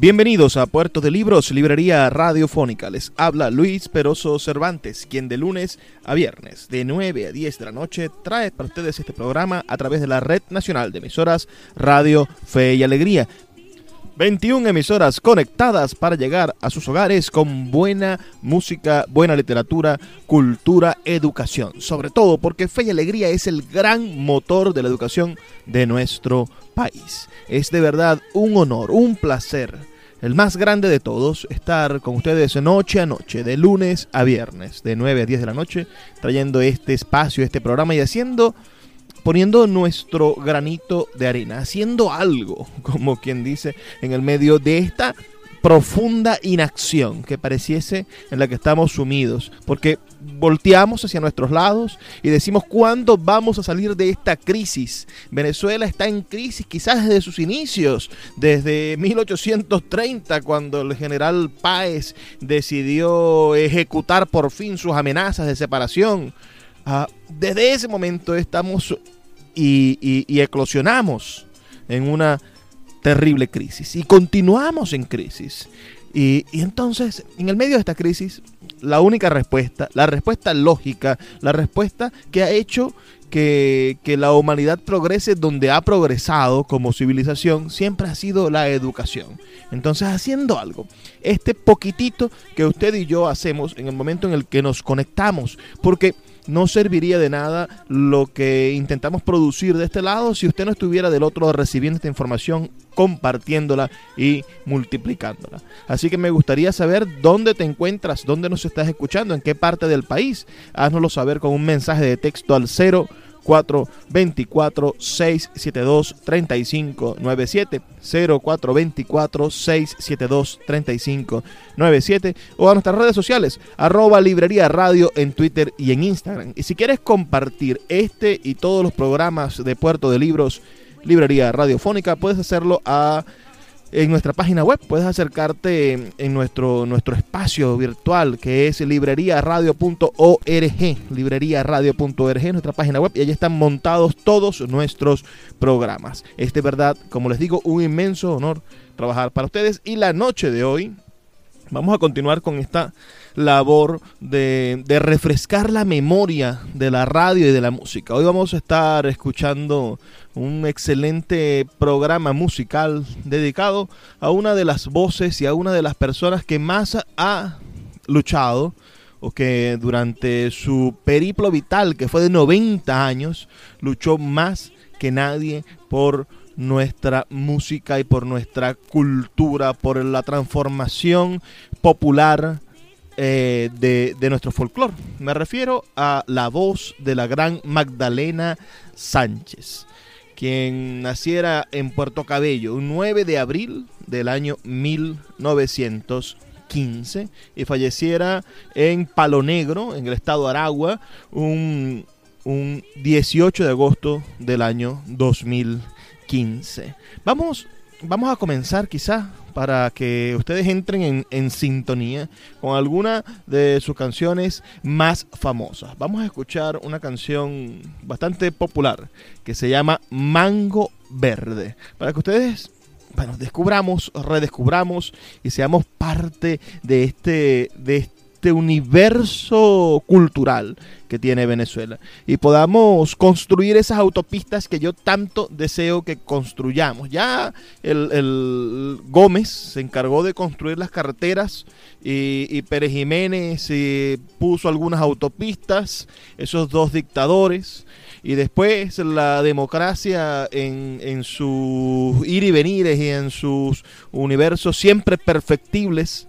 Bienvenidos a Puerto de Libros, Librería Radiofónica. Les habla Luis Peroso Cervantes, quien de lunes a viernes, de 9 a 10 de la noche, trae para ustedes este programa a través de la Red Nacional de Emisoras Radio Fe y Alegría. 21 emisoras conectadas para llegar a sus hogares con buena música, buena literatura, cultura, educación. Sobre todo porque Fe y Alegría es el gran motor de la educación de nuestro país. Es de verdad un honor, un placer, el más grande de todos, estar con ustedes noche a noche, de lunes a viernes, de 9 a 10 de la noche, trayendo este espacio, este programa y haciendo poniendo nuestro granito de arena, haciendo algo, como quien dice, en el medio de esta profunda inacción que pareciese en la que estamos sumidos, porque volteamos hacia nuestros lados y decimos cuándo vamos a salir de esta crisis. Venezuela está en crisis quizás desde sus inicios, desde 1830 cuando el general Páez decidió ejecutar por fin sus amenazas de separación. Ah, desde ese momento estamos y, y eclosionamos en una terrible crisis y continuamos en crisis. Y, entonces, en el medio de esta crisis, la única respuesta, la respuesta lógica, la respuesta que ha hecho que, que, la humanidad progrese donde ha progresado como civilización, siempre ha sido la educación. Entonces, haciendo algo, este poquitito que usted y yo hacemos en el momento en el que nos conectamos, porque no serviría de nada lo que intentamos producir de este lado si usted no estuviera del otro recibiendo esta información, compartiéndola y multiplicándola. Así que me gustaría saber dónde te encuentras, dónde nos estás escuchando, en qué parte del país. Haznoslo saber con un mensaje de texto al 0 424 672 3597 0424 672 3597 o a nuestras redes sociales arroba librería radio en Twitter y en Instagram. Y si quieres compartir este y todos los programas de Puerto de Libros, librería radiofónica, puedes hacerlo a en nuestra página web. Puedes acercarte en nuestro, nuestro espacio virtual que es libreriaradio.org, libreriaradio.org, nuestra página web, y allí están montados todos nuestros programas. Es de verdad, como les digo, un inmenso honor trabajar para ustedes. Y la noche de hoy vamos a continuar con esta labor de, refrescar la memoria de la radio y de la música. Hoy vamos a estar escuchando un excelente programa musical dedicado a una de las voces y a una de las personas que más ha luchado o que durante su periplo vital, que fue de 90 años, luchó más que nadie por nuestra música y por nuestra cultura, por la transformación popular eh, de, de, nuestro folclore. Me refiero a la voz de la gran Magdalena Sánchez quien naciera en Puerto Cabello un 9 de abril del año 1915 y falleciera en Palo Negro, en el estado de Aragua, un, un 18 de agosto del año 2015. Vamos, vamos a comenzar quizá para que ustedes entren en, sintonía con alguna de sus canciones más famosas. Vamos a escuchar una canción bastante popular que se llama Mango Verde, para que ustedes bueno, descubramos, redescubramos y seamos parte de este, de este universo cultural que tiene Venezuela y podamos construir esas autopistas que yo tanto deseo que construyamos. Ya el, Gómez se encargó de construir las carreteras y, Pérez Jiménez eh, puso algunas autopistas, esos dos dictadores. Y después la democracia en, en sus ir y venires y en sus universos siempre perfectibles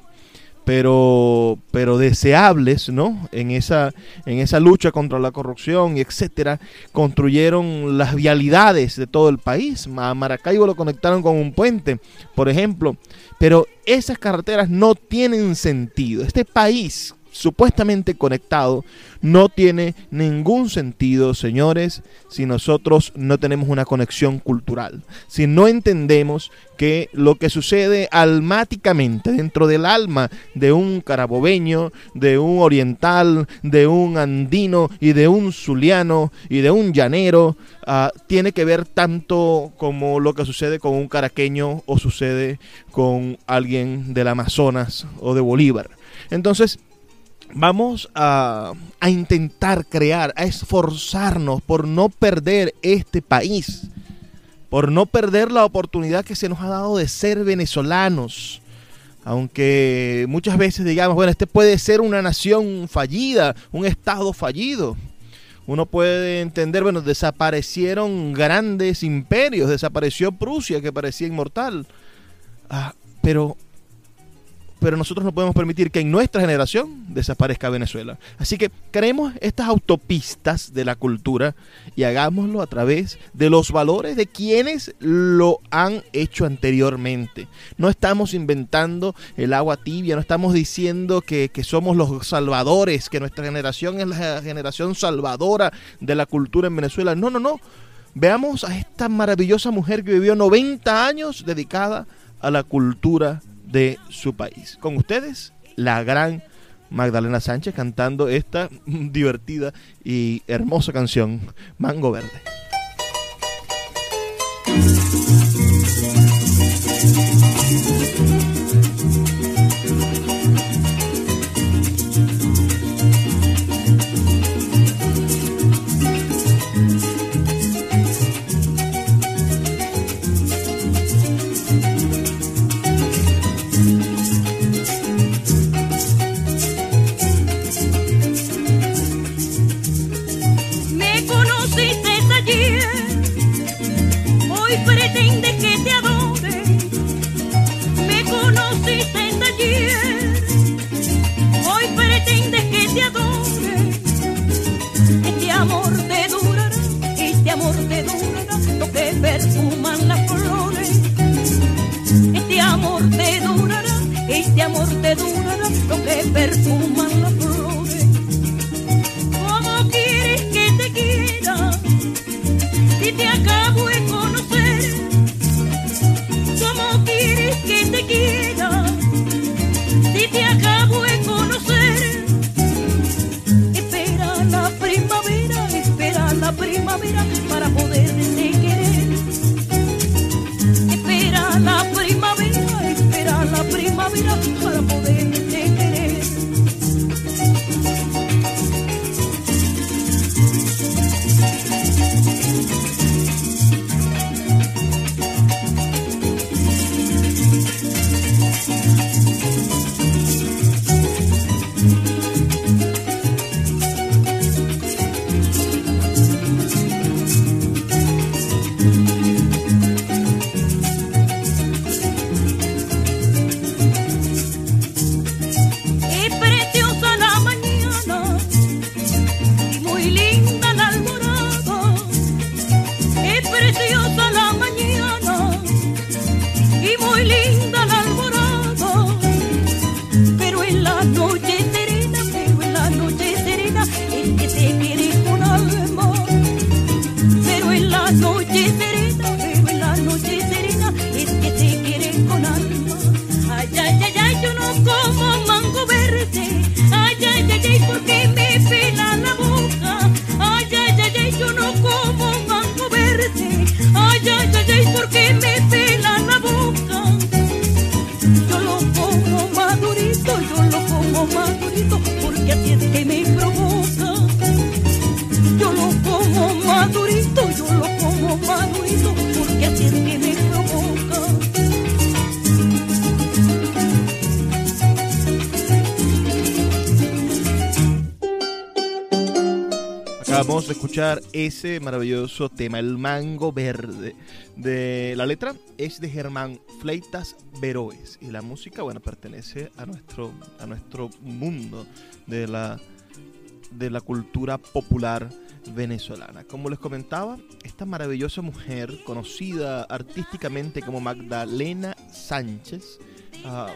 pero, pero deseables, ¿no? En esa, en esa lucha contra la corrupción y etcétera, construyeron las vialidades de todo el país. A Maracaibo lo conectaron con un puente, por ejemplo. Pero esas carreteras no tienen sentido. Este país supuestamente conectado no tiene ningún sentido, señores, si nosotros no tenemos una conexión cultural. Si no entendemos que lo que sucede almáticamente dentro del alma de un carabobeño, de un oriental, de un andino y de un zuliano y de un llanero, ah, tiene que ver tanto como lo que sucede con un caraqueño o sucede con alguien del Amazonas o de Bolívar. Entonces, vamos a, intentar crear, a esforzarnos por no perder este país, por no perder la oportunidad que se nos ha dado de ser venezolanos. Aunque muchas veces digamos, bueno, este puede ser una nación fallida, un estado fallido. Uno puede entender, bueno, desaparecieron grandes imperios, desapareció Prusia que parecía inmortal. Ah, pero pero nosotros no podemos permitir que en nuestra generación desaparezca Venezuela. Así que creemos estas autopistas de la cultura y hagámoslo a través de los valores de quienes lo han hecho anteriormente. No estamos inventando el agua tibia, no estamos diciendo que, que somos los salvadores, que nuestra generación es la generación salvadora de la cultura en Venezuela. No, no, no. Veamos a esta maravillosa mujer que vivió 90 años dedicada a la cultura de su país. Con ustedes, la gran Magdalena Sánchez cantando esta divertida y hermosa canción, Mango Verde. Escuchar ese maravilloso tema, el mango verde. De la letra es de Germán Fleitas Veroes y la música, bueno, pertenece a nuestro a nuestro mundo de la de la cultura popular venezolana. Como les comentaba, esta maravillosa mujer, conocida artísticamente como Magdalena Sánchez, uh,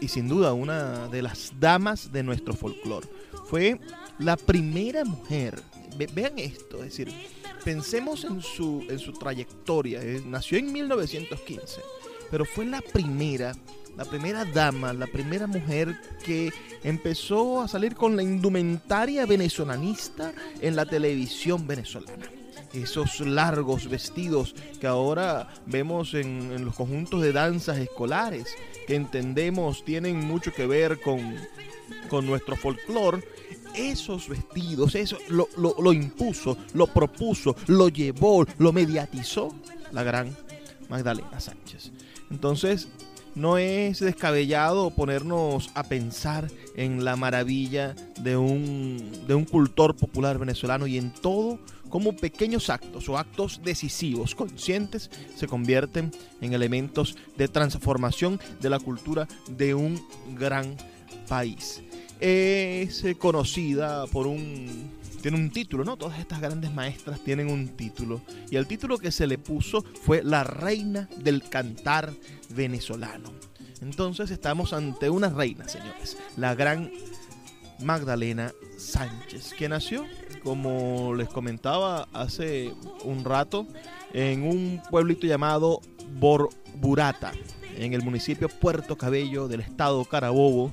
y sin duda una de las damas de nuestro folclore, fue la primera mujer. Vean esto, es decir, pensemos en su, en su trayectoria. Eh, nació en 1915, pero fue la primera la primera dama, la primera mujer que empezó a salir con la indumentaria venezolanista en la televisión venezolana. Esos largos vestidos que ahora vemos en, los conjuntos de danzas escolares, que entendemos tienen mucho que ver con, con nuestro folclore, esos vestidos, eso lo, lo, impuso, lo propuso, lo llevó, lo mediatizó la gran Magdalena Sánchez. Entonces, no es descabellado ponernos a pensar en la maravilla de un, de un cultor popular venezolano y en todo cómo pequeños actos o actos decisivos, conscientes, se convierten en elementos de transformación de la cultura de un gran país. Es conocida por un tiene un título, ¿no? Todas estas grandes maestras tienen un título. Y el título que se le puso fue La Reina del Cantar Venezolano. Entonces estamos ante una reina, señores. La gran Magdalena Sánchez, que nació, como les comentaba hace un rato, en un pueblito llamado Borburata, en el municipio Puerto Cabello del estado Carabobo.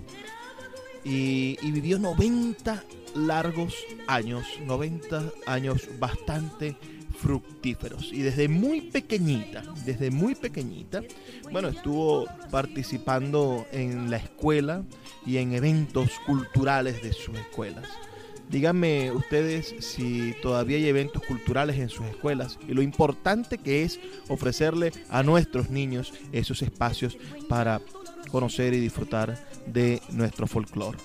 Y, vivió 90 largos años, 90 años bastante fructíferos. Y desde muy pequeñita, desde muy pequeñita, bueno, estuvo participando en la escuela y en eventos culturales de sus escuelas. Díganme ustedes si todavía hay eventos culturales en sus escuelas y lo importante que es ofrecerle a nuestros niños esos espacios para conocer y disfrutar de nuestro folclore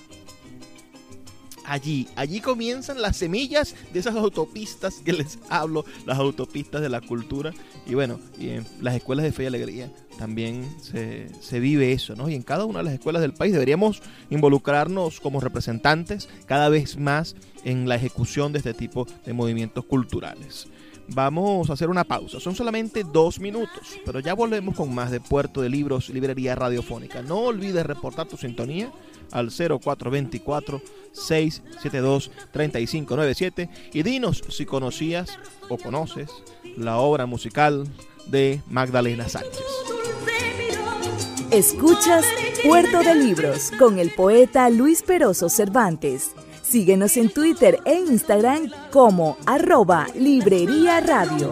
allí. Allí comienzan las semillas de esas autopistas que les hablo, las autopistas de la cultura. Y bueno, y en las escuelas de fe y alegría también se, vive eso, ¿no? Y en cada una de las escuelas del país deberíamos involucrarnos como representantes cada vez más en la ejecución de este tipo de movimientos culturales. Vamos a hacer una pausa. Son solamente dos minutos, pero ya volvemos con más de Puerto de Libros, Librería Radiofónica. No olvides reportar tu sintonía al 0424-672-3597 y dinos si conocías o conoces la obra musical de Magdalena Sánchez. Escuchas Puerto de Libros con el poeta Luis Peroso Cervantes. Síguenos en Twitter e Instagram como arroba Librería Radio.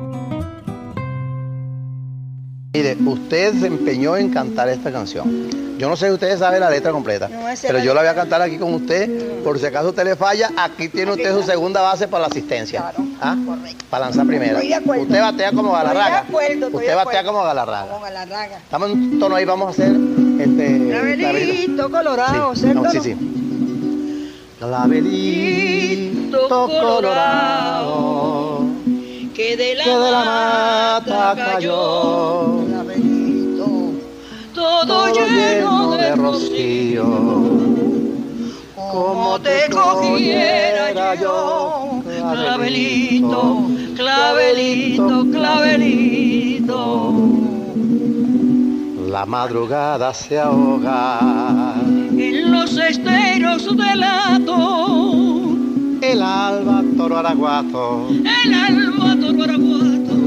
Mire, usted se empeñó en cantar esta canción. Yo no sé si ustedes saben la letra completa, pero yo la voy a cantar aquí con usted. Por si acaso usted le falla, aquí tiene usted su segunda base para la asistencia. ¿Ah? Para lanzar primera. Usted batea como galarraga. Usted batea como galarraga. Estamos en un tono ahí, vamos a hacer este. Clavelito colorado, sí. No, sí, sí. Clavelito colorado. Que de la, que de la mata cayó todo lleno de rocío. Como te cogiera yo, clavelito, clavelito, clavelito. La madrugada se ahoga en los esteros del lato. El alba toro araguato. El araguato.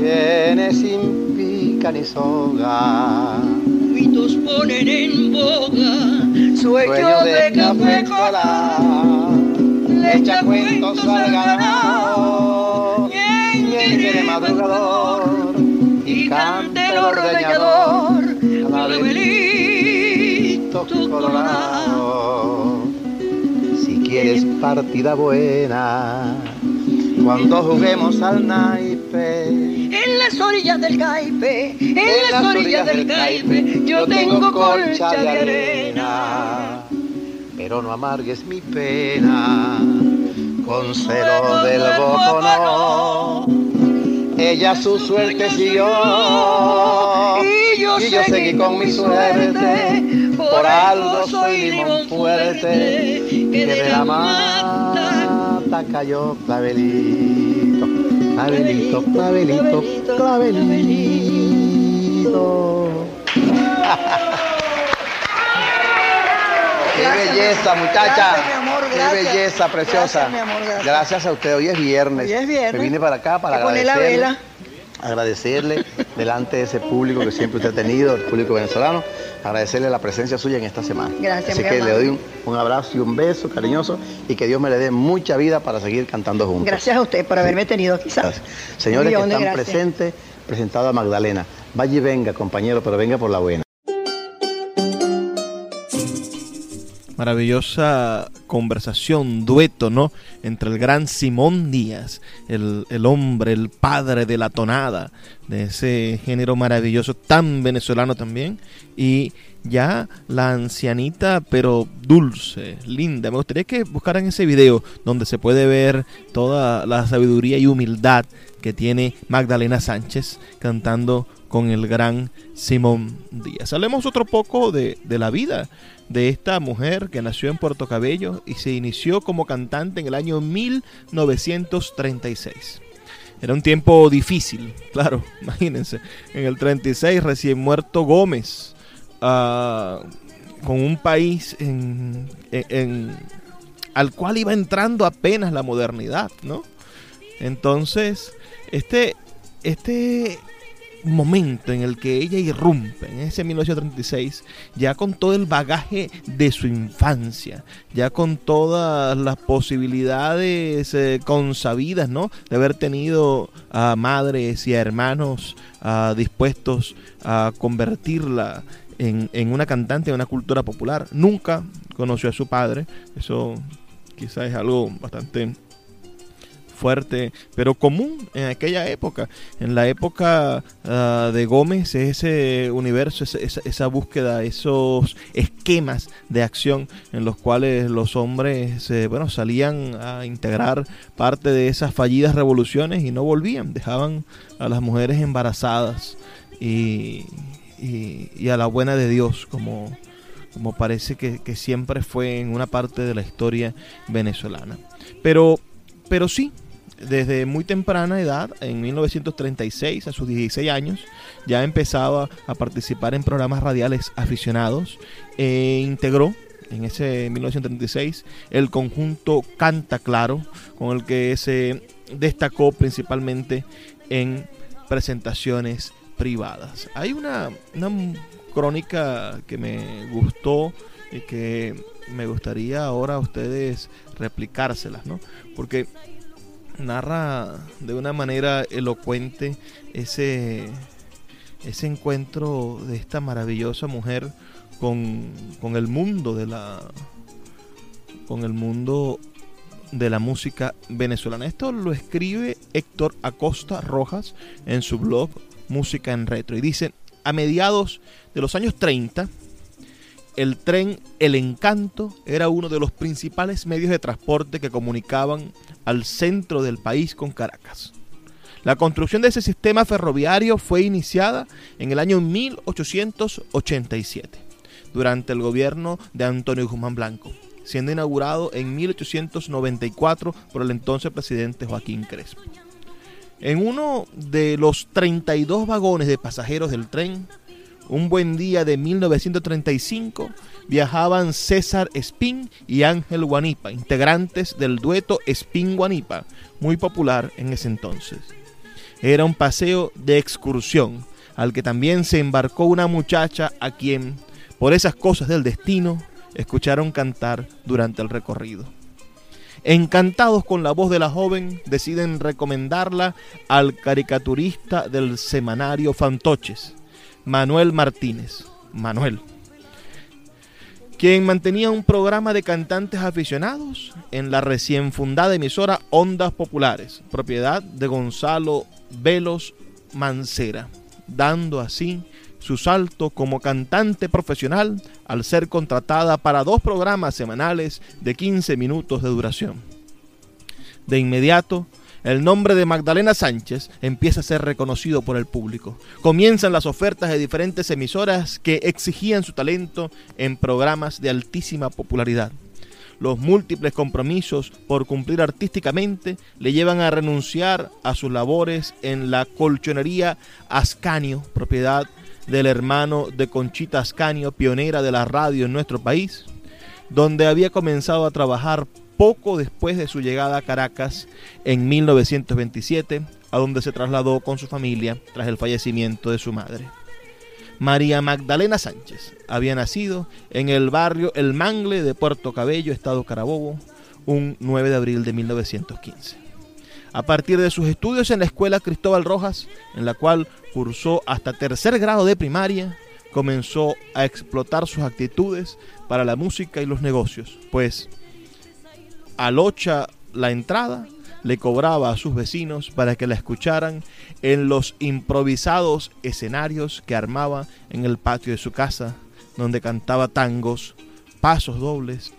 Viene sin pica ni soga. Mitos ponen en boga. Sueños de, café cola. Le echa cuentos al ganado. ¿Quién quiere madrugador? Y cante el ordeñador. Clavelito colorado. Si quieres partida buena, cuando juguemos al naipe. En las orillas del caipe, en, las orillas del caipe, yo tengo colcha de arena. Pero no amargues mi pena con celo del boconó. Ella su suerte siguió y yo, y yo seguí con mi suerte. Por algo soy limón fuerte que de la cayó clavelito, clavelito, clavelito, clavelito. Qué belleza, muchacha. Gracias, mi amor, Qué belleza, preciosa. Gracias, mi amor, gracias. Gracias a usted. Hoy es viernes. Hoy es viernes. Me vine para acá para poner la vela. Agradecerle delante de ese público que siempre usted ha tenido, el público venezolano, agradecerle la presencia suya en esta semana. Gracias, Así que le doy un, un abrazo y un beso cariñoso y que Dios me le dé mucha vida para seguir cantando juntos. Gracias a usted por haberme tenido aquí. Señores que están presentes, presentado a Magdalena. Vaya y venga, compañero, pero venga por la buena. Maravillosa conversación, dueto, ¿no? Entre el gran Simón Díaz, el, el hombre, el padre de la tonada, de ese género maravilloso, tan venezolano también, y ya la ancianita, pero dulce, linda. Me gustaría que buscaran ese video donde se puede ver toda la sabiduría y humildad que tiene Magdalena Sánchez cantando con el gran Simón Díaz. Hablemos otro poco de, de la vida de esta mujer que nació en Puerto Cabello y se inició como cantante en el año 1936. Era un tiempo difícil, claro, imagínense. En el 36 recién muerto Gómez, ah, con un país en, en- en- al cual iba entrando apenas la modernidad, ¿no? Entonces, este, este momento en el que ella irrumpe, en ese 1936, ya con todo el bagaje de su infancia, ya con todas las posibilidades eh, consabidas, ¿no? De haber tenido a madres y a hermanos ah, dispuestos a convertirla en, en una cantante de una cultura popular. Nunca conoció a su padre, eso quizás es algo bastante fuerte, pero común en aquella época. En la época ah, de Gómez, ese universo, esa, búsqueda, esos esquemas de acción en los cuales los hombres eh, bueno, salían a integrar parte de esas fallidas revoluciones y no volvían, dejaban a las mujeres embarazadas y a la buena de Dios, como, como parece que, que siempre fue en una parte de la historia venezolana. Pero, pero sí, desde muy temprana edad, en 1936, a sus 16 años, ya empezaba a participar en programas radiales aficionados e integró en ese 1936 el conjunto Canta Claro, con el que se destacó principalmente en presentaciones privadas. Hay una, una crónica que me gustó y que me gustaría ahora a ustedes replicárselas, ¿no? Porque narra de una manera elocuente ese, ese encuentro de esta maravillosa mujer con, con el mundo de la con el mundo de la música venezolana. Esto lo escribe Héctor Acosta Rojas en su blog Música en Retro y dice, a mediados de los años 30, el tren El Encanto era uno de los principales medios de transporte que comunicaban al centro del país con Caracas. La construcción de ese sistema ferroviario fue iniciada en el año 1887, durante el gobierno de Antonio Guzmán Blanco, siendo inaugurado en 1894 por el entonces presidente Joaquín Crespo. En uno de los 32 vagones de pasajeros del tren un buen día de 1935, viajaban César Espín y Ángel Guanipa, integrantes del dueto Espín Guanipa, muy popular en ese entonces. Era un paseo de excursión, al que también se embarcó una muchacha a quien, por esas cosas del destino, escucharon cantar durante el recorrido. Encantados con la voz de la joven, deciden recomendarla al caricaturista del semanario Fantoches, Manuel Martínez. Manuel quien mantenía un programa de cantantes aficionados en la recién fundada emisora Ondas Populares, propiedad de Gonzalo Velos Mancera, dando así su salto como cantante profesional al ser contratada para dos programas semanales de 15 minutos de duración. De inmediato, el nombre de Magdalena Sánchez empieza a ser reconocido por el público. Comienzan las ofertas de diferentes emisoras que exigían su talento en programas de altísima popularidad. Los múltiples compromisos por cumplir artísticamente le llevan a renunciar a sus labores en la colchonería Ascanio, propiedad del hermano de Conchita Ascanio, pionera de la radio en nuestro país, donde había comenzado a trabajar poco después de su llegada a Caracas en 1927, a donde se trasladó con su familia tras el fallecimiento de su madre. María Magdalena Sánchez había nacido en el barrio El Mangle de Puerto Cabello, Estado Carabobo, un 9 de abril de 1915. A partir de sus estudios en la Escuela Cristóbal Rojas, en la cual cursó hasta tercer grado de primaria, comenzó a explotar sus actitudes para la música y los negocios, pues alocha la entrada, le cobraba a sus vecinos para que la escucharan en los improvisados escenarios que armaba en el patio de su casa, donde cantaba tangos, pasos dobles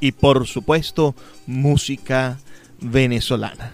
y por supuesto música venezolana.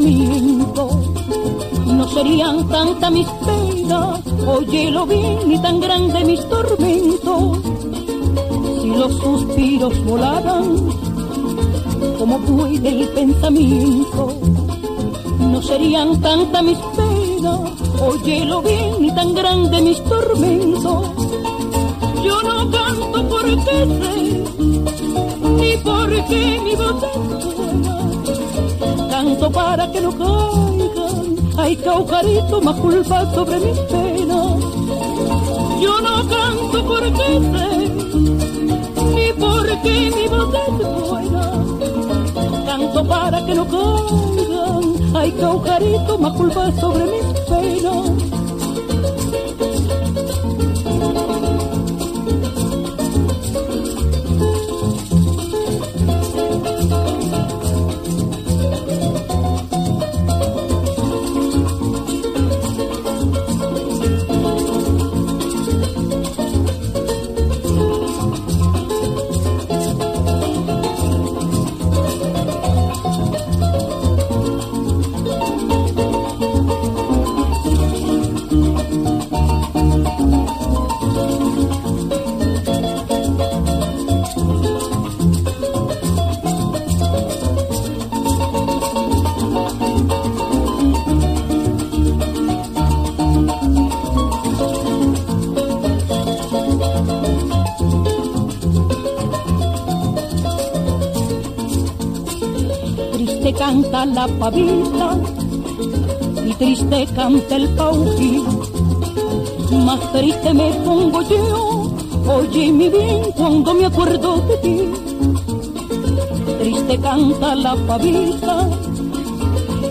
No serían tanta mis penas, lo bien, ni tan grande mis tormentos. Si los suspiros volaran como vuela el pensamiento. No serían tanta mis penas, lo bien, ni tan grande mis tormentos. Yo no canto porque sé ni porque mi voz Canto para que no caigan, hay caujarito más culpa sobre mis penas. Yo no canto porque sé, ni porque mi voz es buena. Canto para que no caigan, hay caujarito más culpa sobre mis penas. La pavita y triste canta el pauqui. Más triste me pongo yo, oye mi bien cuando me acuerdo de ti. Triste canta la pavita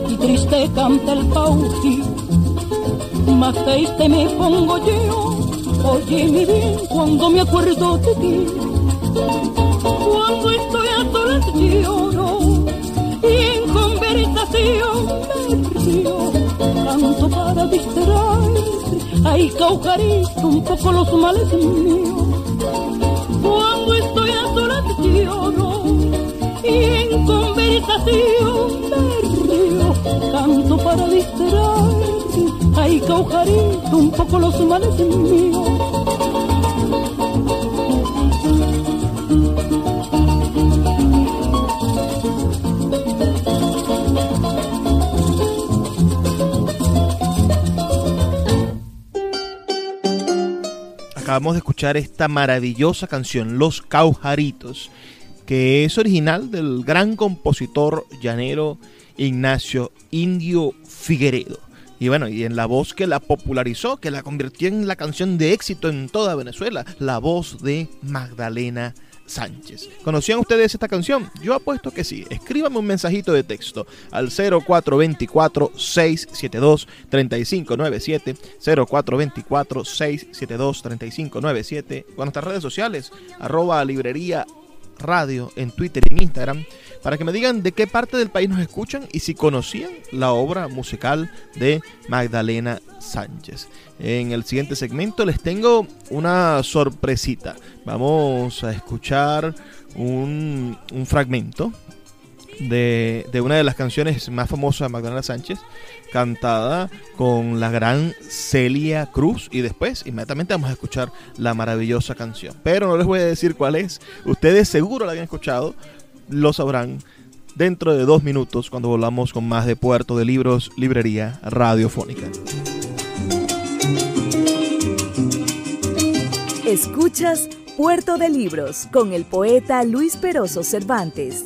y triste canta el pauqui. Más triste me pongo yo, oye mi bien cuando me acuerdo de ti. Cuando estoy a solas lloro canto para Ay, caujarito, un poco los males míos. Cuando estoy a solas lloro y en conversación me río, canto para distraer. Ay, caujarito, un poco los males míos. De escuchar esta maravillosa canción, Los Caujaritos, que es original del gran compositor llanero Ignacio Indio Figueredo. Y bueno, y en la voz que la popularizó, que la convirtió en la canción de éxito en toda Venezuela, la voz de Magdalena Sánchez. ¿Conocían ustedes esta canción? Yo apuesto que sí. Escríbame un mensajito de texto al 0424-672-3597, 0424-672-3597, con nuestras redes sociales, arroba librería radio en Twitter y en Instagram para que me digan de qué parte del país nos escuchan y si conocían la obra musical de Magdalena Sánchez. En el siguiente segmento les tengo una sorpresita. Vamos a escuchar un, fragmento de, una de las canciones más famosas de Magdalena Sánchez, cantada con la gran Celia Cruz. Y después, inmediatamente, vamos a escuchar la maravillosa canción. Pero no les voy a decir cuál es. Ustedes seguro la habían escuchado, lo sabrán dentro de dos minutos cuando volvamos con más de Puerto de Libros, Librería Radiofónica. Escuchas Puerto de Libros con el poeta Luis Peroso Cervantes.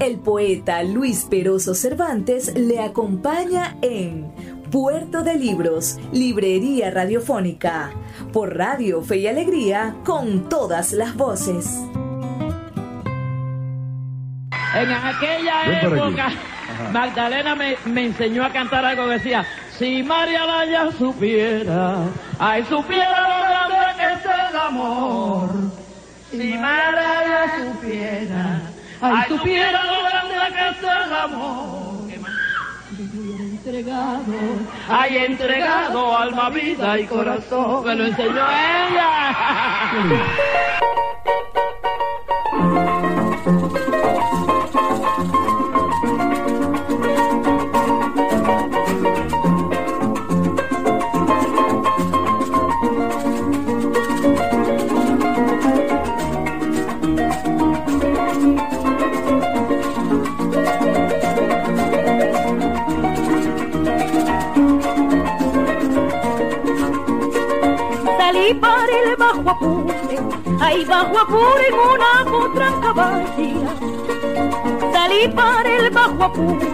El poeta Luis Peroso Cervantes le acompaña en Puerto de Libros, Librería Radiofónica, por Radio Fe y Alegría, con todas las voces. En aquella época, Magdalena me, enseñó a cantar algo que decía, si María Laya supiera, ay, supiera lo grande que es el amor. Si María Laya supiera, Ay, supiera lo grande que es el amor. Entregado, hay entregado alma, vida y corazón. Me lo enseñó ella. Bajo apure, ahí bajo apure en una potranca vacía. Salí para el bajo apure,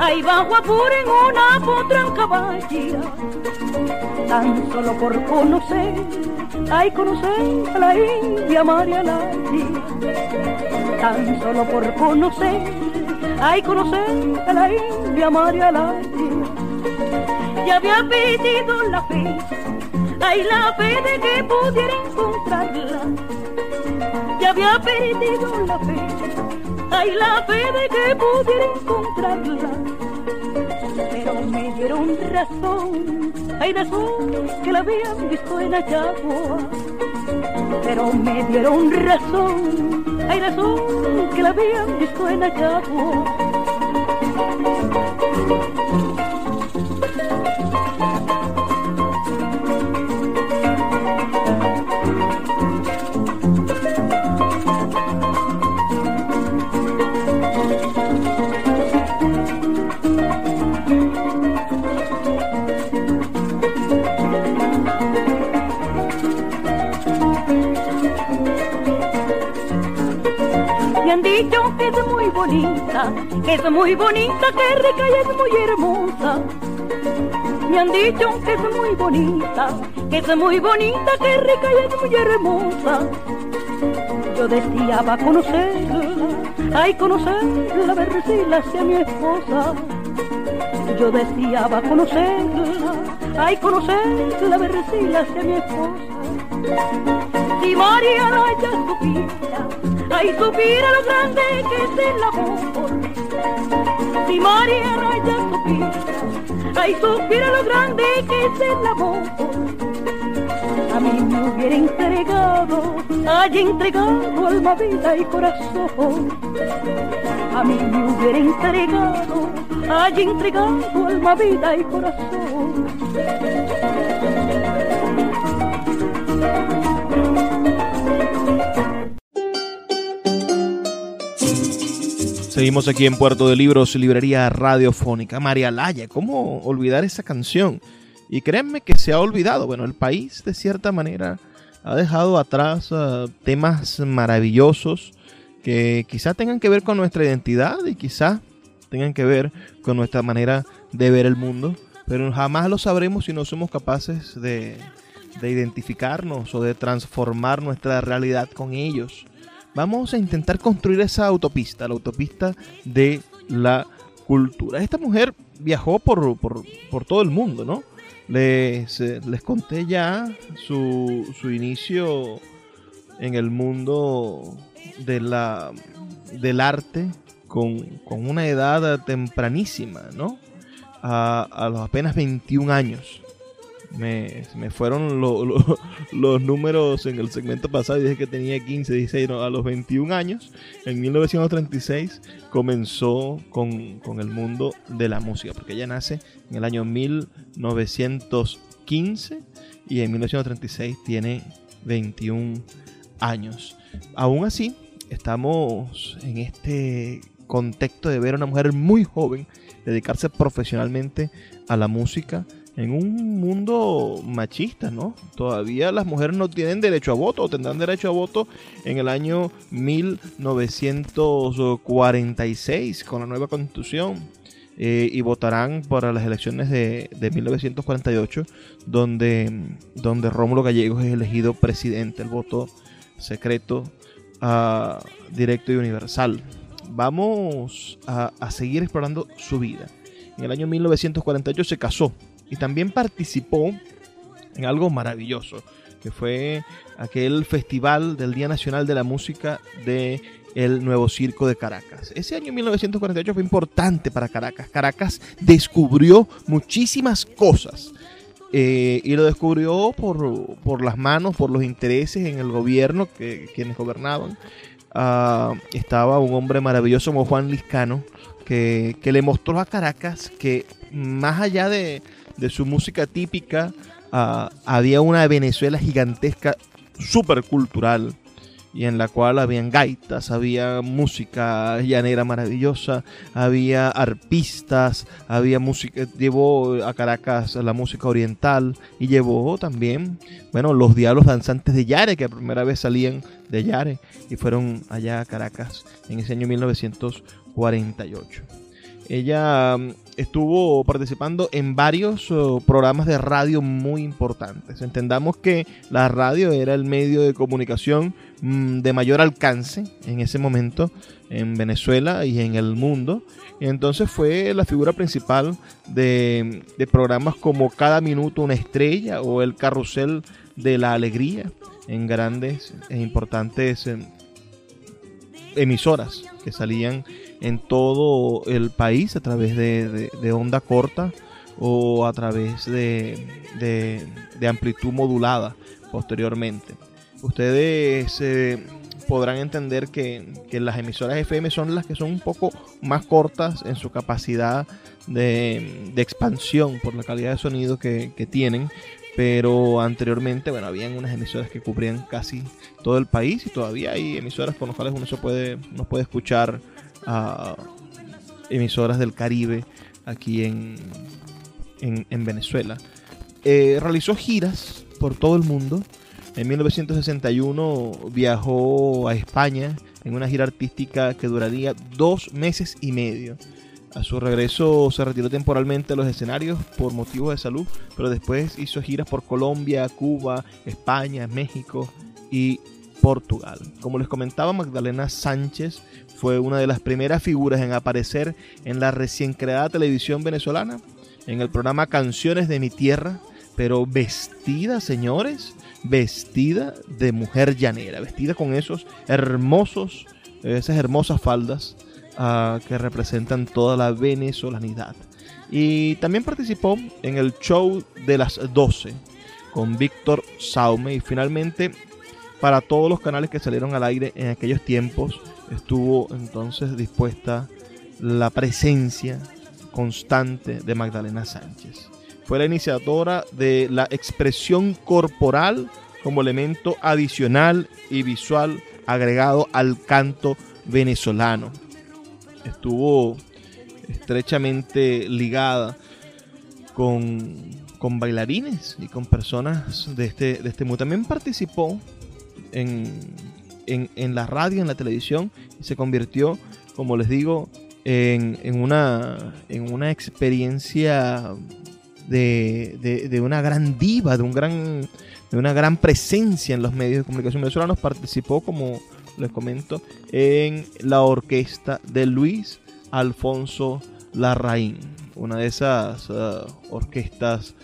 ahí bajo apure en una potranca vacía. Tan solo por conocer, ay conocer a la India María Laia. Tan solo por conocer, ay conocer a la India María Laia. Ya había pedido la fe Ay, la fe de que pudiera encontrarla. Ya había perdido la fe. Ay, la fe de que pudiera encontrarla. Pero me dieron razón. Hay razón que la habían visto en Achagua. Pero me dieron razón. Hay razón que la habían visto en Achagua. Es muy bonita, que rica y es muy hermosa. Me han dicho que es muy bonita, que es muy bonita, que rica y es muy hermosa. Yo deseaba conocerla, ay conocerla, ver si la hacía mi esposa. Yo deseaba conocerla, ay conocerla, ver si la hacía mi esposa. Si María ya supiera, ay supiera lo grande que es el amor. Si María ya supiera, ay supiera lo grande que es el amor. A mí me hubiera entregado, haya entregado alma, vida y corazón. A mí me hubiera entregado, haya entregado alma, vida y corazón. Seguimos aquí en Puerto de Libros, librería radiofónica. María Laya, ¿cómo olvidar esa canción? Y créanme que se ha olvidado. Bueno, el país de cierta manera ha dejado atrás uh, temas maravillosos que quizás tengan que ver con nuestra identidad y quizás tengan que ver con nuestra manera de ver el mundo. Pero jamás lo sabremos si no somos capaces de identificarnos o de transformar nuestra realidad con ellos vamos a intentar construir esa autopista, la autopista de la cultura. Esta mujer viajó por, todo el mundo, ¿no? Les, les conté ya su, su, inicio en el mundo de la, del arte con, con una edad tempranísima, ¿no? A, a los apenas 21 años me, me fueron los números en el segmento pasado y dije que tenía 15, 16, a los 21 años, en 1936, comenzó con, con, el mundo de la música, porque ella nace en el año 1915 y en 1936 tiene 21 años. Aún así, estamos en este contexto de ver a una mujer muy joven dedicarse profesionalmente a la música en un mundo machista, ¿no? Todavía las mujeres no tienen derecho a voto o tendrán derecho a voto en el año 1946 con la nueva constitución. Eh, y votarán para las elecciones de, 1948, donde, donde Rómulo Gallegos es elegido presidente, el voto secreto, uh, directo y universal. Vamos a, a seguir explorando su vida. En el año 1948 se casó y también participó en algo maravilloso, que fue aquel festival del Día Nacional de la Música de el Nuevo Circo de Caracas. Ese año 1948 fue importante para Caracas. Caracas descubrió muchísimas cosas. Eh, y lo descubrió por, las manos, por los intereses en el gobierno que quienes gobernaban. Ah, estaba un hombre maravilloso como Juan Liscano, que, que le mostró a Caracas que más allá de, de su música típica, ah, había una Venezuela gigantesca, súper cultural, y en la cual habían gaitas, había música llanera maravillosa, había arpistas, había música, llevó a Caracas la música oriental y llevó también, bueno, los diablos danzantes de Yare, que por primera vez salían de Yare y fueron allá a Caracas en ese año 1948. Ella estuvo participando en varios oh, programas de radio muy importantes. Entendamos que la radio era el medio de comunicación mm, de mayor alcance en ese momento en Venezuela y en el mundo. Y entonces fue la figura principal de, programas como Cada Minuto una Estrella o El Carrusel de la Alegría en grandes e importantes em, emisoras que salían en todo el país a través de, onda corta o a través de, amplitud modulada posteriormente. Ustedes eh, podrán entender que, las emisoras FM son las que son un poco más cortas en su capacidad de, expansión por la calidad de sonido que, tienen, pero anteriormente, bueno, habían unas emisoras que cubrían casi todo el país y todavía hay emisoras con las cuales uno se puede, uno puede escuchar a emisoras del Caribe aquí en, en, Venezuela. Eh, realizó giras por todo el mundo. En 1961 viajó a España en una gira artística que duraría dos meses y medio. A su regreso se retiró temporalmente de los escenarios por motivos de salud, pero después hizo giras por Colombia, Cuba, España, México y Portugal. Como les comentaba, Magdalena Sánchez fue una de las primeras figuras en aparecer en la recién creada televisión venezolana, en el programa Canciones de mi Tierra, pero vestida, señores, vestida de mujer llanera, vestida con esos hermosos, esas hermosas faldas uh, que representan toda la venezolanidad. Y también participó en el show de las 12 con Víctor Saume y finalmente para todos los canales que salieron al aire en aquellos tiempos estuvo entonces dispuesta la presencia constante de Magdalena Sánchez. Fue la iniciadora de la expresión corporal como elemento adicional y visual agregado al canto venezolano. Estuvo estrechamente ligada con, con bailarines y con personas de este, de este mundo. También participó en, en, la radio, en la televisión, y se convirtió, como les digo, en, en una, en una experiencia de, de, una gran diva, de, un gran, de una gran presencia en los medios de comunicación venezolanos. Participó, como les comento, en la orquesta de Luis Alfonso Larraín, una de esas uh, orquestas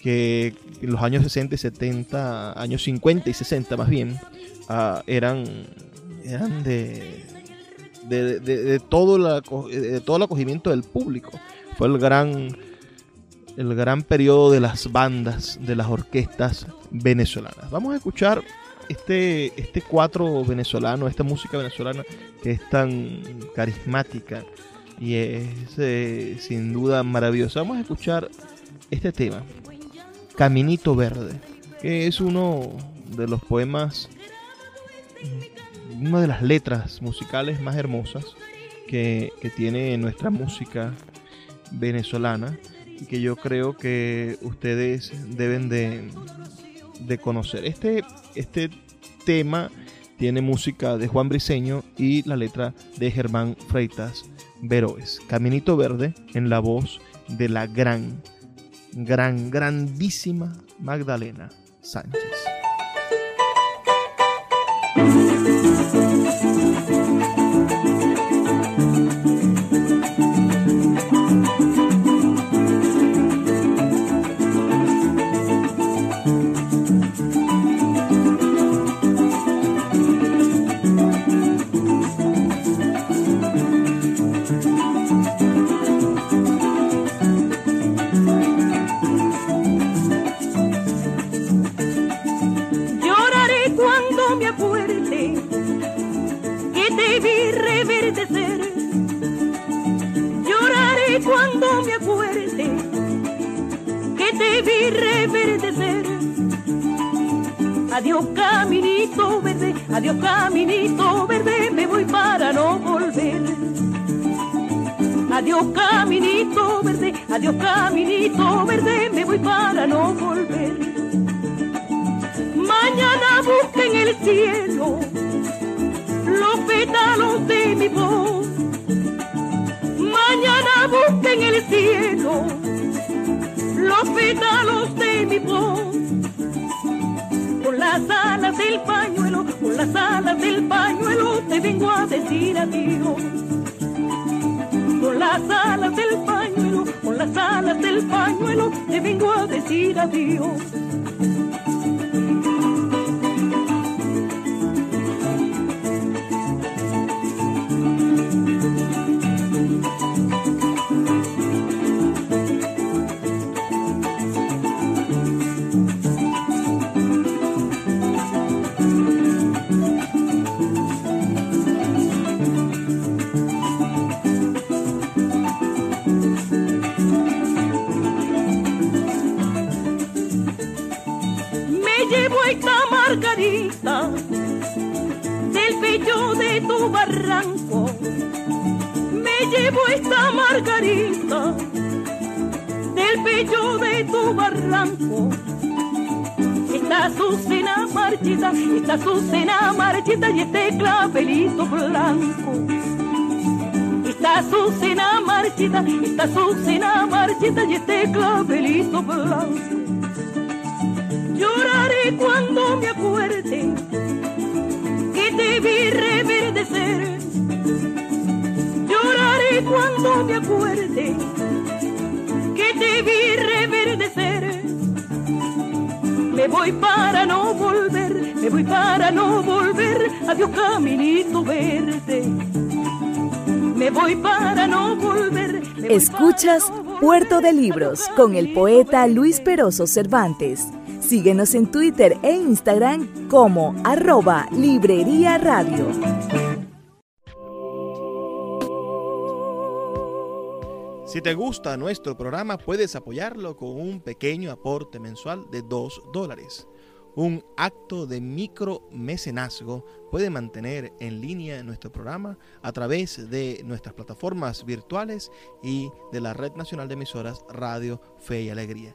que en los años 60 y 70, años 50 y 60 más bien, uh, eran, eran de, de, de, de, todo la, de todo el acogimiento del público. Fue el gran, el gran periodo de las bandas, de las orquestas venezolanas. Vamos a escuchar este, este cuatro venezolano, esta música venezolana que es tan carismática y es eh, sin duda maravillosa. Vamos a escuchar este tema, Caminito Verde, que es uno de los poemas, una de las letras musicales más hermosas que, tiene nuestra música venezolana y que yo creo que ustedes deben de, de conocer. Este, este tema tiene música de Juan Briseño y la letra de Germán Freitas Veroes. Caminito Verde en la voz de la gran, gran, grandísima Magdalena Sánchez. Del pecho de tu barranco. Me llevo esta margarita del pecho de tu barranco. Está cena marchita, está cena marchita y este clavelito blanco. Está cena marchita, está cena marchita y este clavelito blanco. Lloraré cuando me acuerde que te vi reverdecer. Lloraré cuando me acuerde que te vi reverdecer. Me voy para no volver, me voy para no volver, adiós caminito verde. Me voy para no volver. Escuchas Puerto de Libros con el poeta Luis Peroso Cervantes. Síguenos en Twitter e Instagram como arroba Librería Radio. Si te gusta nuestro programa, puedes apoyarlo con un pequeño aporte mensual de 2 dólares. Un acto de micromecenazgo puede mantener en línea nuestro programa a través de nuestras plataformas virtuales y de la Red Nacional de Emisoras Radio Fe y Alegría.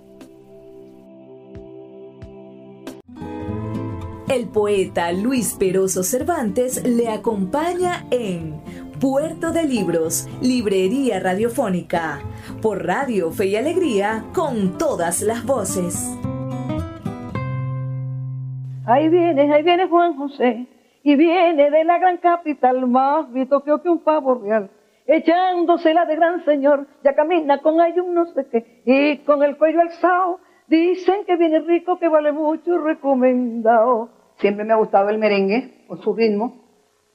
Poeta Luis Peroso Cervantes le acompaña en Puerto de Libros, Librería Radiofónica, por Radio Fe y Alegría, con todas las voces. Ahí viene, ahí viene Juan José, y viene de la gran capital, más visto que un pavo real, echándosela de gran señor, ya camina con hay un no sé qué, y con el cuello alzado, dicen que viene rico, que vale mucho, recomendado. Siempre me ha gustado el merengue, por su ritmo,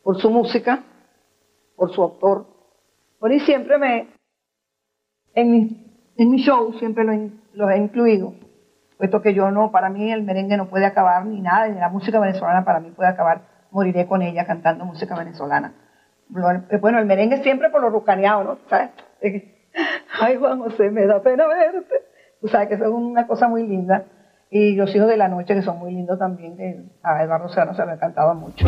por su música, por su autor. Por ahí siempre me, en mi, en mi show siempre lo he incluido puesto que yo no, para mí el merengue no puede acabar ni nada, ni la música venezolana para mí puede acabar, moriré con ella cantando música venezolana. Eh, bueno, el merengue siempre por lo rucaneado. ¿Sabes? Ay, Juan José, me da pena verte. Tú sabes que es una cosa muy linda. Y los hijos de la noche, que son muy lindos también, que a Eduardo Serrano se me cantaba mucho.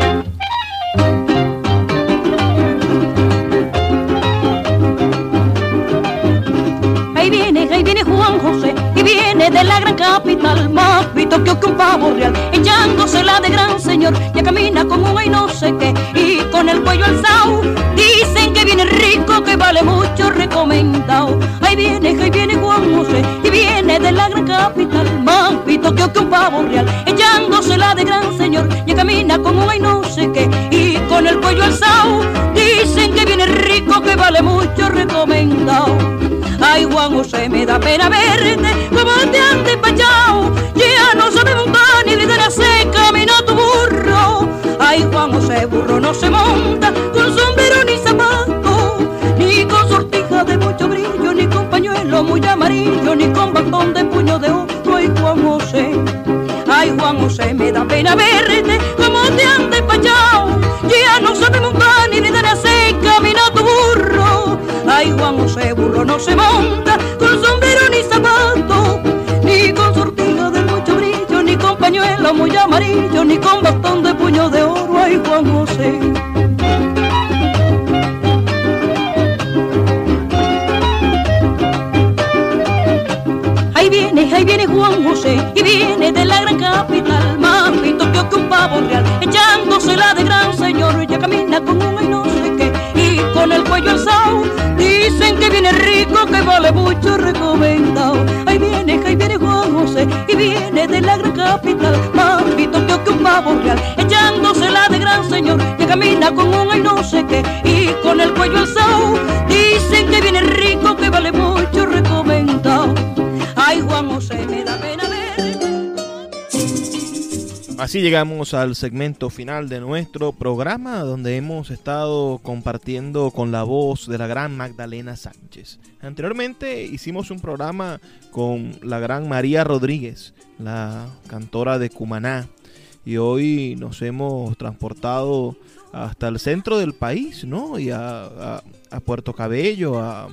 Ahí viene, ahí viene Juan José, y viene de la gran capital, más visto que un pavo real, echándosela de gran señor, ya camina como un no sé qué, y con el cuello alzado, dicen que viene rico, que vale mucho recomendado. Ahí viene, ahí viene Juan José, y viene de la gran capital, más visto que un pavo real, echándosela de gran señor, ya camina como un no sé qué, y con el cuello alzado, dicen que viene rico, que vale mucho recomendado. Ay, Juan José, me da pena verte, como te han despachado. Ya no sabe montar ni le la seca, tu burro. Ay, Juan José, burro no se monta con sombrero ni zapato, ni con sortija de mucho brillo, ni con pañuelo muy amarillo, ni con bastón de puño de oro. Ay, Juan José. Ay, Juan José, me da pena verte, se monta con sombrero ni zapato, ni con sortija de mucho brillo, ni con pañuelo muy amarillo, ni con bastón de puño de oro. Ay, Juan José. Ahí viene, ahí viene Juan José, y viene de la gran capital, más que un pavo real, echándosela de viene rico, que vale mucho recomendado. Ahí viene, ahí viene Juan José, y viene de la gran capital, más pito que un pavo real, echándosela de gran señor, ya camina con un y no sé qué, y con el cuello alzado, Así llegamos al segmento final de nuestro programa donde hemos estado compartiendo con la voz de la gran Magdalena Sánchez. Anteriormente hicimos un programa con la gran María Rodríguez, la cantora de Cumaná, y hoy nos hemos transportado hasta el centro del país, ¿no? Y a, Puerto Cabello, a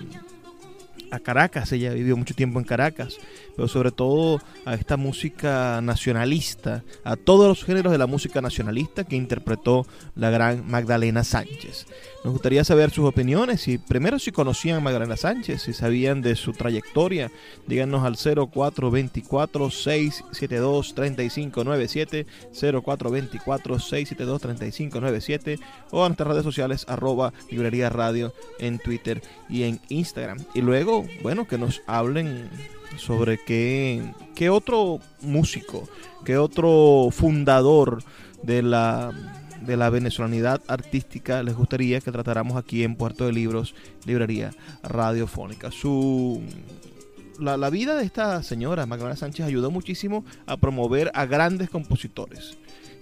Caracas, ella vivió mucho tiempo en Caracas, pero sobre todo a esta música nacionalista, a todos los géneros de la música nacionalista que interpretó la gran Magdalena Sánchez. Nos gustaría saber sus opiniones y primero si conocían a Magdalena Sánchez, si sabían de su trayectoria, díganos al 0424-672-3597, 0424-672-3597 o a nuestras redes sociales arroba librería radio en Twitter y en Instagram. Y luego, bueno, que nos hablen sobre qué, qué otro músico, qué otro fundador de la de la venezolanidad artística les gustaría que tratáramos aquí en Puerto de Libros, Librería Radiofónica. Su la, la, vida de esta señora, Magdalena Sánchez, ayudó muchísimo a promover a grandes compositores.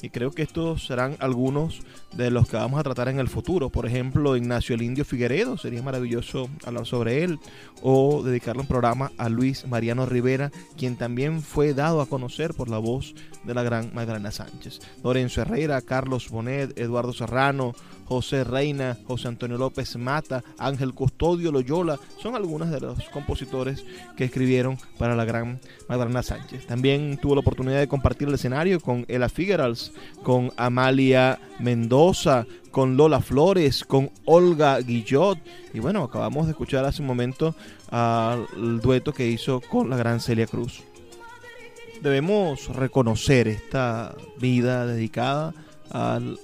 Y creo que estos serán algunos de los que vamos a tratar en el futuro. Por ejemplo, Ignacio el Indio Figueredo, sería maravilloso hablar sobre él. O dedicarle un programa a Luis Mariano Rivera, quien también fue dado a conocer por la voz de la gran Magdalena Sánchez. Lorenzo Herrera, Carlos Bonet, Eduardo Serrano, José Reina, José Antonio López Mata, Ángel Custodio Loyola, son algunos de los compositores que escribieron para la gran Magdalena Sánchez. También tuvo la oportunidad de compartir el escenario con Ella Figueroa, con Amalia Mendoza, con Lola Flores, con Olga Guillot. Y bueno, acabamos de escuchar hace un momento al dueto que hizo con la gran Celia Cruz. Debemos reconocer esta vida dedicada al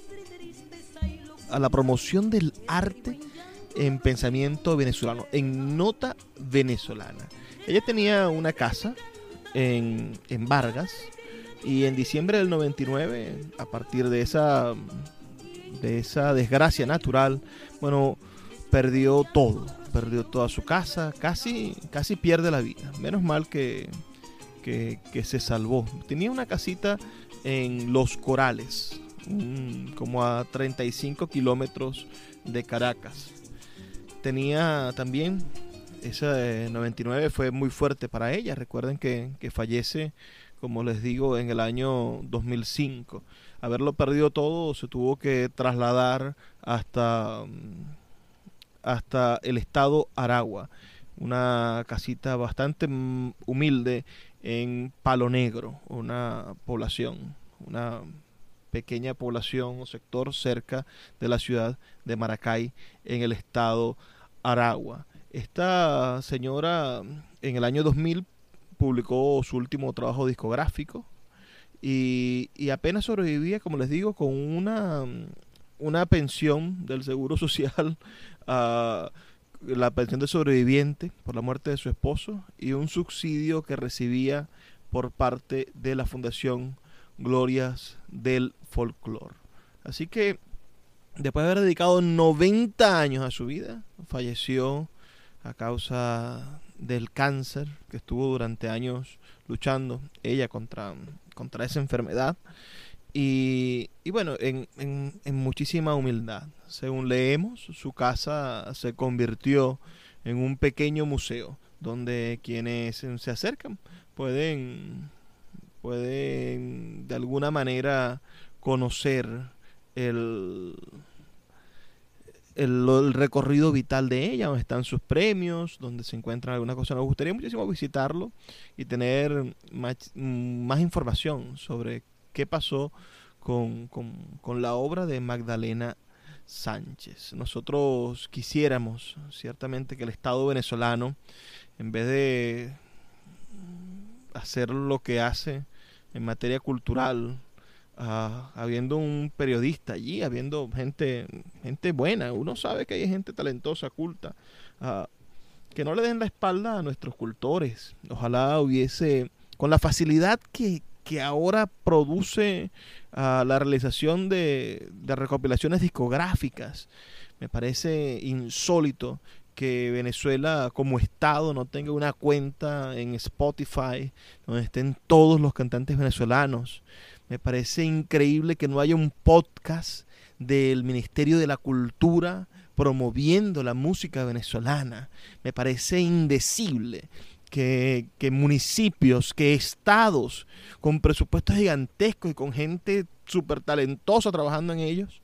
a la promoción del arte en pensamiento venezolano, en nota venezolana. Ella tenía una casa en, en Vargas y en diciembre del 99, a partir de esa, de esa desgracia natural, bueno, perdió todo, perdió toda su casa, casi, casi pierde la vida. Menos mal que, que, que se salvó. Tenía una casita en Los Corales, como a 35 kilómetros de Caracas. Tenía también, esa 99 fue muy fuerte para ella. Recuerden que, fallece, como les digo, en el año 2005. Haberlo perdido todo, se tuvo que trasladar hasta, hasta el estado Aragua, una casita bastante humilde en Palo Negro, una población, una pequeña población o sector cerca de la ciudad de Maracay en el estado Aragua. Esta señora en el año 2000 publicó su último trabajo discográfico y, apenas sobrevivía, como les digo, con una, una pensión del Seguro Social, la pensión de sobreviviente por la muerte de su esposo y un subsidio que recibía por parte de la Fundación Glorias del folclore. Así que después de haber dedicado 90 años a su vida, falleció a causa del cáncer que estuvo durante años luchando ella contra, contra esa enfermedad. Y, bueno, en, en, muchísima humildad. Según leemos, su casa se convirtió en un pequeño museo donde quienes se acercan pueden, pueden de alguna manera conocer el, el, recorrido vital de ella, donde están sus premios, donde se encuentran algunas cosas. Nos gustaría muchísimo visitarlo y tener más, información sobre qué pasó con, con, la obra de Magdalena Sánchez. Nosotros quisiéramos ciertamente que el Estado venezolano, en vez de hacer lo que hace en materia cultural, habiendo un periodista allí, habiendo gente, gente buena, uno sabe que hay gente talentosa, culta, que no le den la espalda a nuestros cultores. Ojalá hubiese, con la facilidad que, que ahora produce la realización de, de recopilaciones discográficas, me parece insólito que Venezuela como estado no tenga una cuenta en Spotify donde estén todos los cantantes venezolanos. Me parece increíble que no haya un podcast del Ministerio de la Cultura promoviendo la música venezolana. Me parece indecible que, municipios, que estados con presupuestos gigantescos y con gente súper talentosa trabajando en ellos,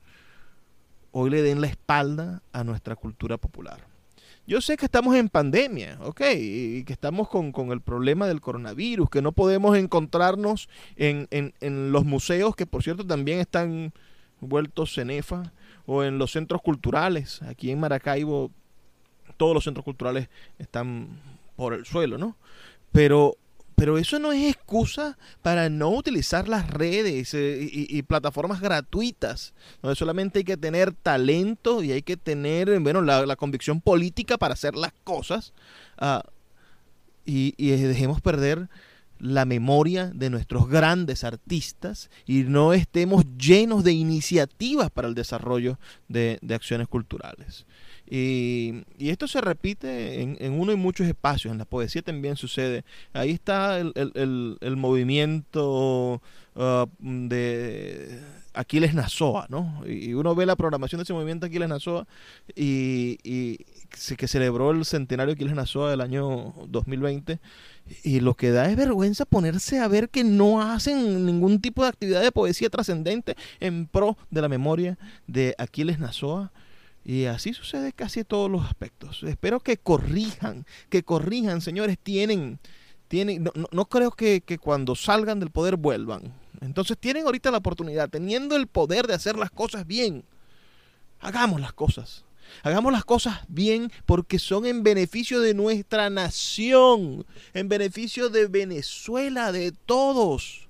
hoy le den la espalda a nuestra cultura popular. Yo sé que estamos en pandemia, ok, y que estamos con, el problema del coronavirus, que no podemos encontrarnos en, en, los museos, que por cierto también están vueltos cenefa, o en los centros culturales. Aquí en Maracaibo todos los centros culturales están por el suelo, ¿no? Pero pero eso no es excusa para no utilizar las redes eh, y, plataformas gratuitas, solamente hay que tener talento y hay que tener, bueno, la, convicción política para hacer las cosas. Ah, y, dejemos perder la memoria de nuestros grandes artistas y no estemos llenos de iniciativas para el desarrollo de acciones culturales. Y, esto se repite en, uno y muchos espacios, en la poesía también sucede. Ahí está el, movimiento uh, de Aquiles Nazoa, ¿no? Y uno ve la programación de ese movimiento Aquiles Nazoa y, y que celebró el centenario de Aquiles Nazoa del año 2020 y lo que da es vergüenza ponerse a ver que no hacen ningún tipo de actividad de poesía trascendente en pro de la memoria de Aquiles Nazoa y así sucede casi todos los aspectos. Espero que corrijan, que corrijan, señores, tienen, tienen, no, no, creo que, que, cuando salgan del poder vuelvan. Entonces tienen ahorita la oportunidad, teniendo el poder de hacer las cosas bien, hagamos las cosas. Hagamos las cosas bien porque son en beneficio de nuestra nación, en beneficio de Venezuela, de todos.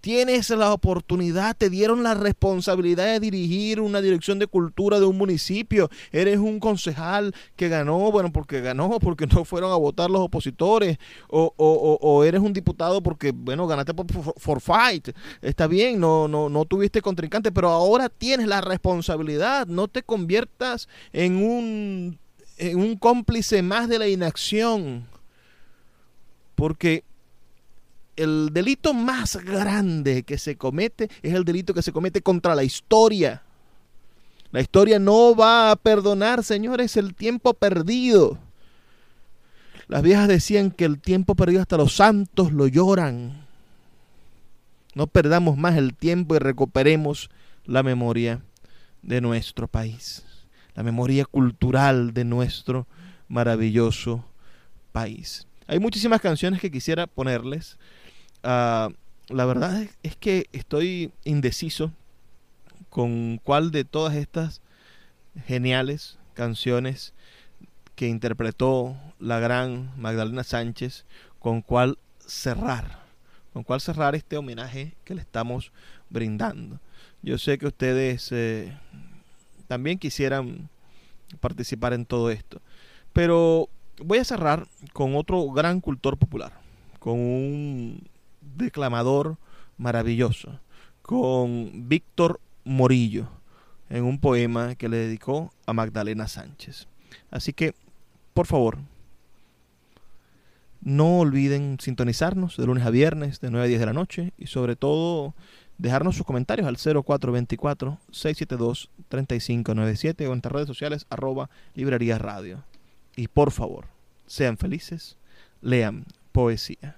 Tienes la oportunidad, te dieron la responsabilidad de dirigir una dirección de cultura de un municipio. Eres un concejal que ganó, bueno, porque ganó, porque no fueron a votar los opositores. O, o, o eres un diputado porque, bueno, ganaste por, for, fight. Está bien, no, no, no tuviste contrincante, pero ahora tienes la responsabilidad. No te conviertas en un, en un cómplice más de la inacción. Porque el delito más grande que se comete es el delito que se comete contra la historia. La historia no va a perdonar, señores, el tiempo perdido. Las viejas decían que el tiempo perdido hasta los santos lo lloran. No perdamos más el tiempo y recuperemos la memoria de nuestro país, la memoria cultural de nuestro maravilloso país. Hay muchísimas canciones que quisiera ponerles, Ah, la verdad es que estoy indeciso con cuál de todas estas geniales canciones que interpretó la gran Magdalena Sánchez, con cuál cerrar, con cuál cerrar este homenaje que le estamos brindando. Yo sé que ustedes eh, también quisieran participar en todo esto, pero voy a cerrar con otro gran cultor popular, con un declamador maravilloso, con Víctor Morillo, en un poema que le dedicó a Magdalena Sánchez. Así que, por favor, no olviden sintonizarnos de lunes a viernes de 9 a 10 de la noche y sobre todo dejarnos sus comentarios al 0424-672-3597 o en nuestras redes sociales arroba librería radio. Y por favor, sean felices, lean poesía.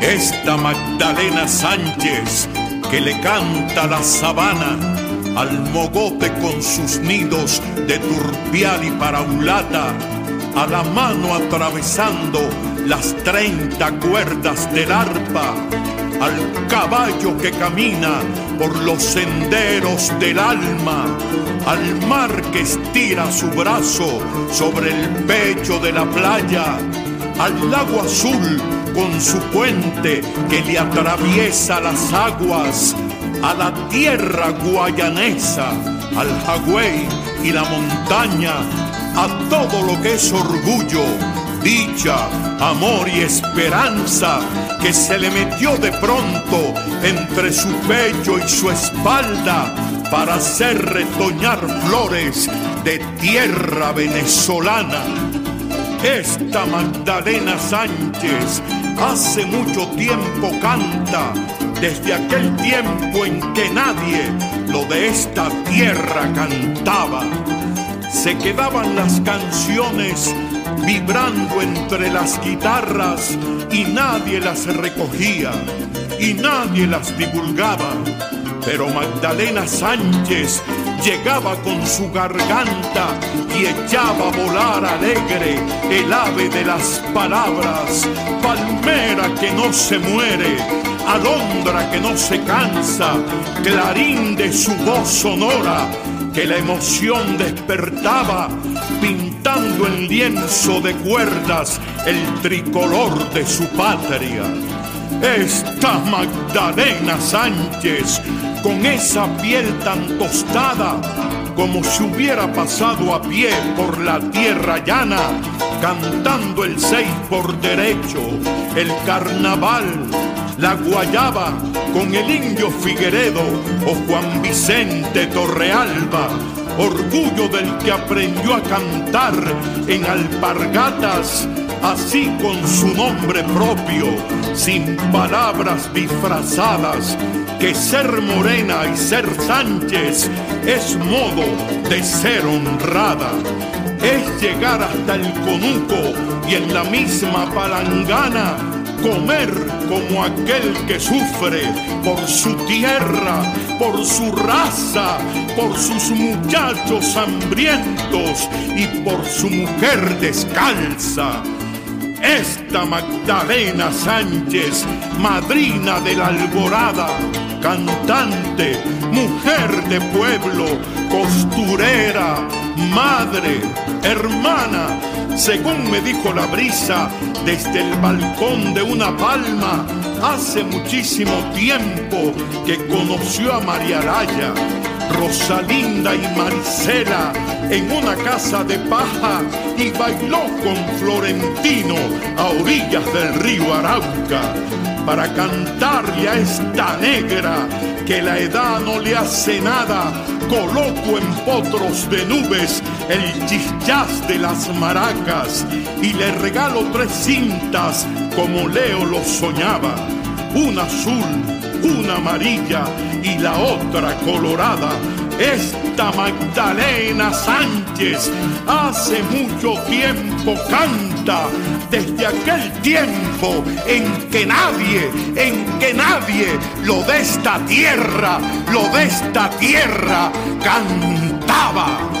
Esta Magdalena Sánchez que le canta la sabana al mogote con sus nidos de turpial y paraulata, a la mano atravesando las treinta cuerdas del arpa, al caballo que camina por los senderos del alma, al mar que estira su brazo sobre el pecho de la playa, al lago azul con su puente que le atraviesa las aguas, a la tierra guayanesa, al Hawái y la montaña, a todo lo que es orgullo dicha, amor y esperanza que se le metió de pronto entre su pecho y su espalda para hacer retoñar flores de tierra venezolana. Esta Magdalena Sánchez hace mucho tiempo canta, desde aquel tiempo en que nadie lo de esta tierra cantaba. Se quedaban las canciones vibrando entre las guitarras y nadie las recogía y nadie las divulgaba. Pero Magdalena Sánchez llegaba con su garganta y echaba a volar alegre el ave de las palabras, palmera que no se muere, alondra que no se cansa, clarín de su voz sonora que la emoción despertaba, pintando en lienzo de cuerdas el tricolor de su patria. Esta Magdalena Sánchez, con esa piel tan tostada, como si hubiera pasado a pie por la tierra llana, cantando el seis por derecho, el carnaval, la guayaba, con el indio Figueredo o Juan Vicente Torrealba, orgullo del que aprendió a cantar en alpargatas así con su nombre propio, sin palabras disfrazadas, que ser morena y ser Sánchez es modo de ser honrada. Es llegar hasta el conuco y en la misma palangana comer como aquel que sufre por su tierra, por su raza, por sus muchachos hambrientos y por su mujer descalza. Esta Magdalena Sánchez, madrina de la alborada, cantante, mujer de pueblo, costurera, madre, hermana, según me dijo la brisa desde el balcón de una palma, hace muchísimo tiempo que conoció a María Araya Rosalinda y Marisela en una casa de paja y bailó con Florentino a orillas del río Arauca para cantarle a esta negra que la edad no le hace nada. Coloco en potros de nubes el chichás de las maracas y le regalo tres cintas como Leo lo soñaba, una azul, una amarilla y la otra colorada. Esta Magdalena Sánchez hace mucho tiempo canta, desde aquel tiempo en que nadie, en que nadie lo de esta tierra, lo de esta tierra cantaba.